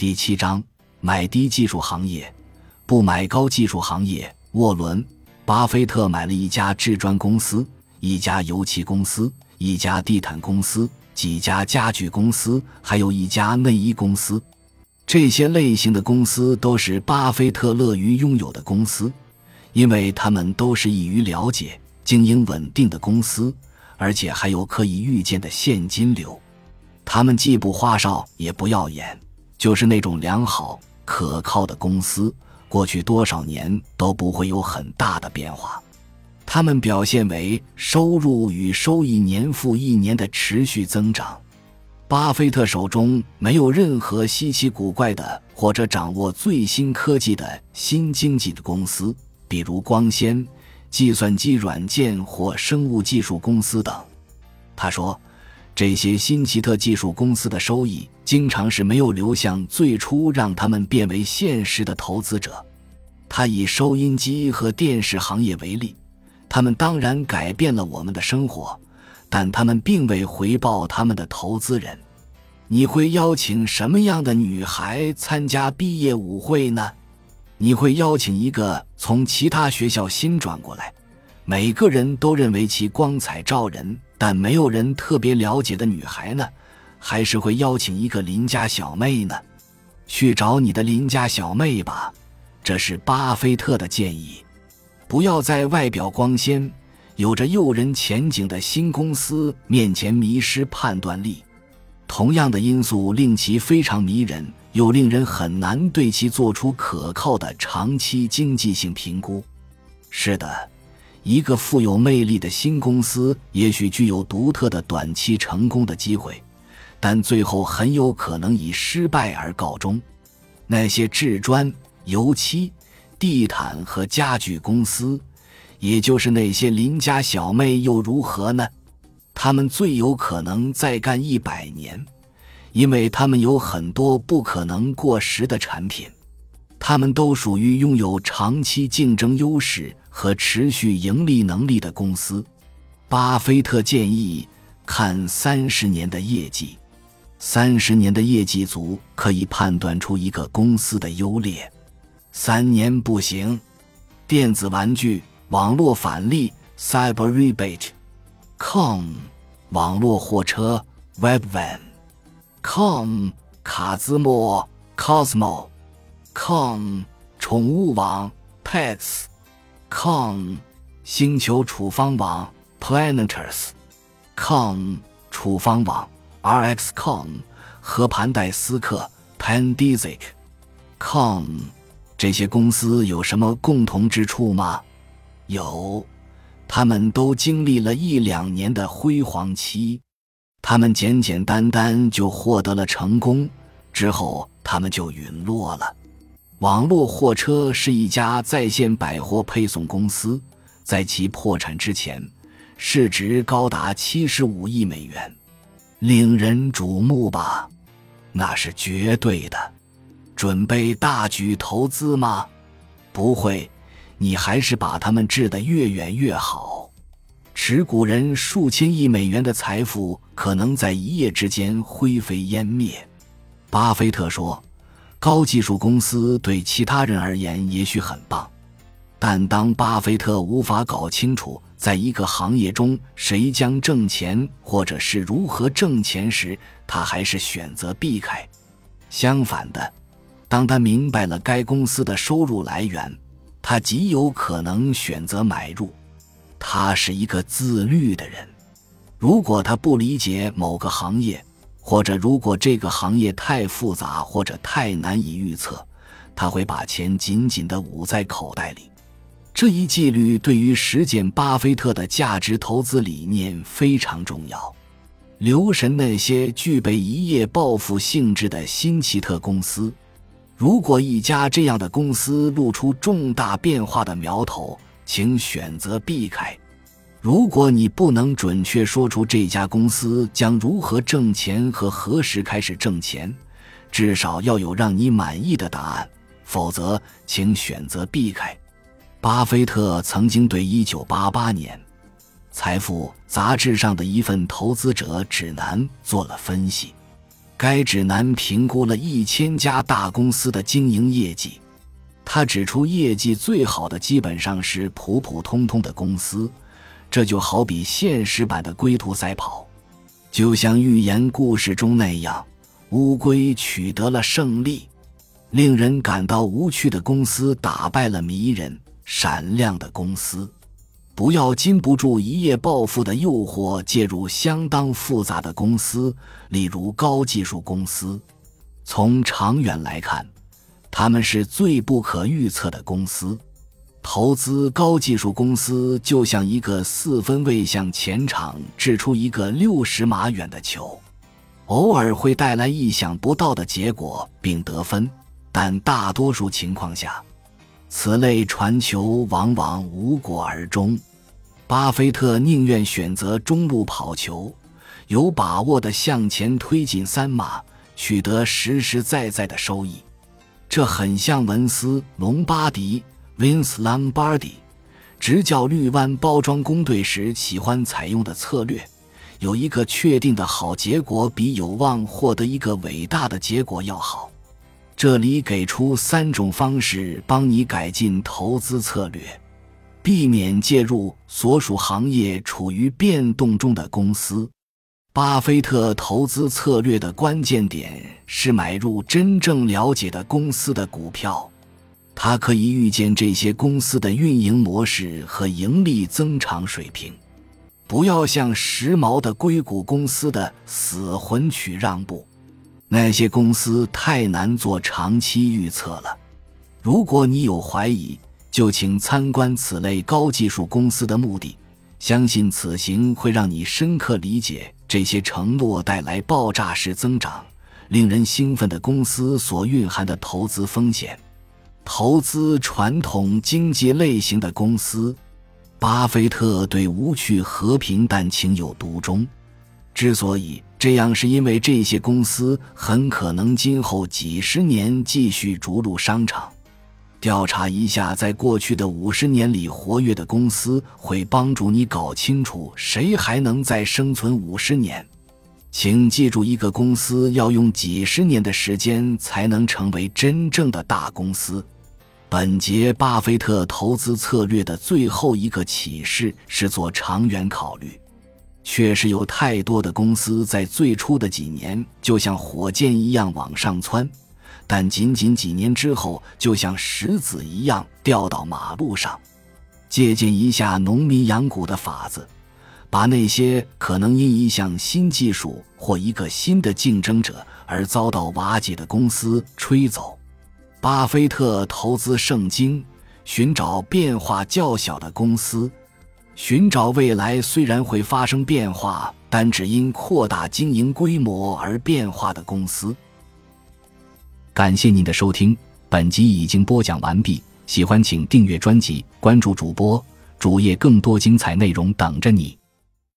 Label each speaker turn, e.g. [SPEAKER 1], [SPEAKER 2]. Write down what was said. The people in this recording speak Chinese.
[SPEAKER 1] 第七章买低技术行业，不买高技术行业。沃伦·巴菲特买了一家制砖公司、一家油漆公司、一家地毯公司、几家家具公司，还有一家内衣公司。这些类型的公司都是巴菲特乐于拥有的公司，因为他们都是易于了解、经营稳定的公司，而且还有可以预见的现金流。他们既不花哨，也不耀眼。就是那种良好可靠的公司，过去多少年都不会有很大的变化。他们表现为收入与收益年复一年的持续增长。巴菲特手中没有任何稀奇古怪的或者掌握最新科技的新经济的公司，比如光纤、计算机软件或生物技术公司等。他说。这些新奇特技术公司的收益经常是没有流向最初让他们变为现实的投资者。他以收音机和电视行业为例，他们当然改变了我们的生活，但他们并未回报他们的投资人。你会邀请什么样的女孩参加毕业舞会呢？你会邀请一个从其他学校新转过来，每个人都认为其光彩照人。但没有人特别了解的女孩呢，还是会邀请一个邻家小妹呢？去找你的邻家小妹吧，这是巴菲特的建议。不要在外表光鲜、有着诱人前景的新公司面前迷失判断力。同样的因素令其非常迷人，又令人很难对其做出可靠的长期经济性评估。是的。一个富有魅力的新公司也许具有独特的短期成功的机会，但最后很有可能以失败而告终。那些制砖、油漆、地毯和家具公司，也就是那些邻家小妹又如何呢？他们最有可能再干一百年，因为他们有很多不可能过时的产品。他们都属于拥有长期竞争优势。和持续盈利能力的公司，巴菲特建议看三十年的业绩。三十年的业绩足可以判断出一个公司的优劣。三年不行。电子玩具网络返利 （Cyber Rebate），com 网络货车 （Webvan），com 卡兹莫 （Cosmo），com 宠物网 （Pets）。Com 星球处方网 Planeters，com 处方网 RxCom 和盘带思克 Pandizic，com 这些公司有什么共同之处吗？有，他们都经历了一两年的辉煌期，他们简简单单就获得了成功，之后他们就陨落了。网络货车是一家在线百货配送公司，在其破产之前，市值高达七十五亿美元，令人瞩目吧？那是绝对的。准备大举投资吗？不会，你还是把他们治得越远越好。持股人数千亿美元的财富可能在一夜之间灰飞烟灭。巴菲特说。高技术公司对其他人而言也许很棒，但当巴菲特无法搞清楚在一个行业中谁将挣钱或者是如何挣钱时，他还是选择避开。相反的，当他明白了该公司的收入来源，他极有可能选择买入。他是一个自律的人，如果他不理解某个行业。或者，如果这个行业太复杂或者太难以预测，他会把钱紧紧地捂在口袋里。这一纪律对于实践巴菲特的价值投资理念非常重要。留神那些具备一夜暴富性质的新奇特公司。如果一家这样的公司露出重大变化的苗头，请选择避开。如果你不能准确说出这家公司将如何挣钱和何时开始挣钱，至少要有让你满意的答案，否则请选择避开。巴菲特曾经对1988年《财富》杂志上的一份投资者指南做了分析，该指南评估了一千家大公司的经营业绩，他指出业绩最好的基本上是普普通通的公司，这就好比现实版的龟兔赛跑，就像寓言故事中那样，乌龟取得了胜利，令人感到无趣的公司打败了迷人闪亮的公司。不要禁不住一夜暴富的诱惑，介入相当复杂的公司，例如高技术公司。从长远来看，他们是最不可预测的公司。投资高技术公司就像一个四分卫向前场掷出一个六十码远的球，偶尔会带来意想不到的结果并得分，但大多数情况下，此类传球往往无果而终。巴菲特宁愿选择中路跑球，有把握的向前推进三码，取得实实在在的收益。这很像文斯·隆巴迪 （Vince Lombardi） 执教绿湾包装工队时喜欢采用的策略：有一个确定的好结果，比有望获得一个伟大的结果要好。这里给出三种方式，帮你改进投资策略。避免介入所属行业处于变动中的公司。巴菲特投资策略的关键点是买入真正了解的公司的股票，他可以预见这些公司的运营模式和盈利增长水平。不要向时髦的硅谷公司的死魂曲让步，那些公司太难做长期预测了。如果你有怀疑，就请参观此类高技术公司的目的，相信此行会让你深刻理解这些承诺带来爆炸式增长、令人兴奋的公司所蕴含的投资风险。投资传统经济类型的公司，巴菲特对无趣和平但情有独钟。之所以这样，是因为这些公司很可能今后几十年继续逐鹿商场。调查一下，在过去的五十年里活跃的公司，会帮助你搞清楚谁还能再生存五十年。请记住，一个公司要用几十年的时间才能成为真正的大公司。本节巴菲特投资策略的最后一个启示是做长远考虑。确实有太多的公司在最初的几年就像火箭一样往上窜。但仅仅几年之后，就像石子一样掉到马路上。借鉴一下农民养股的法子，把那些可能因一项新技术或一个新的竞争者而遭到瓦解的公司吹走。巴菲特投资圣经，寻找变化较小的公司，寻找未来虽然会发生变化，但只因扩大经营规模而变化的公司。感谢您的收听，本集已经播讲完毕。喜欢请订阅专辑，关注主播主页，更多精彩内容等着你。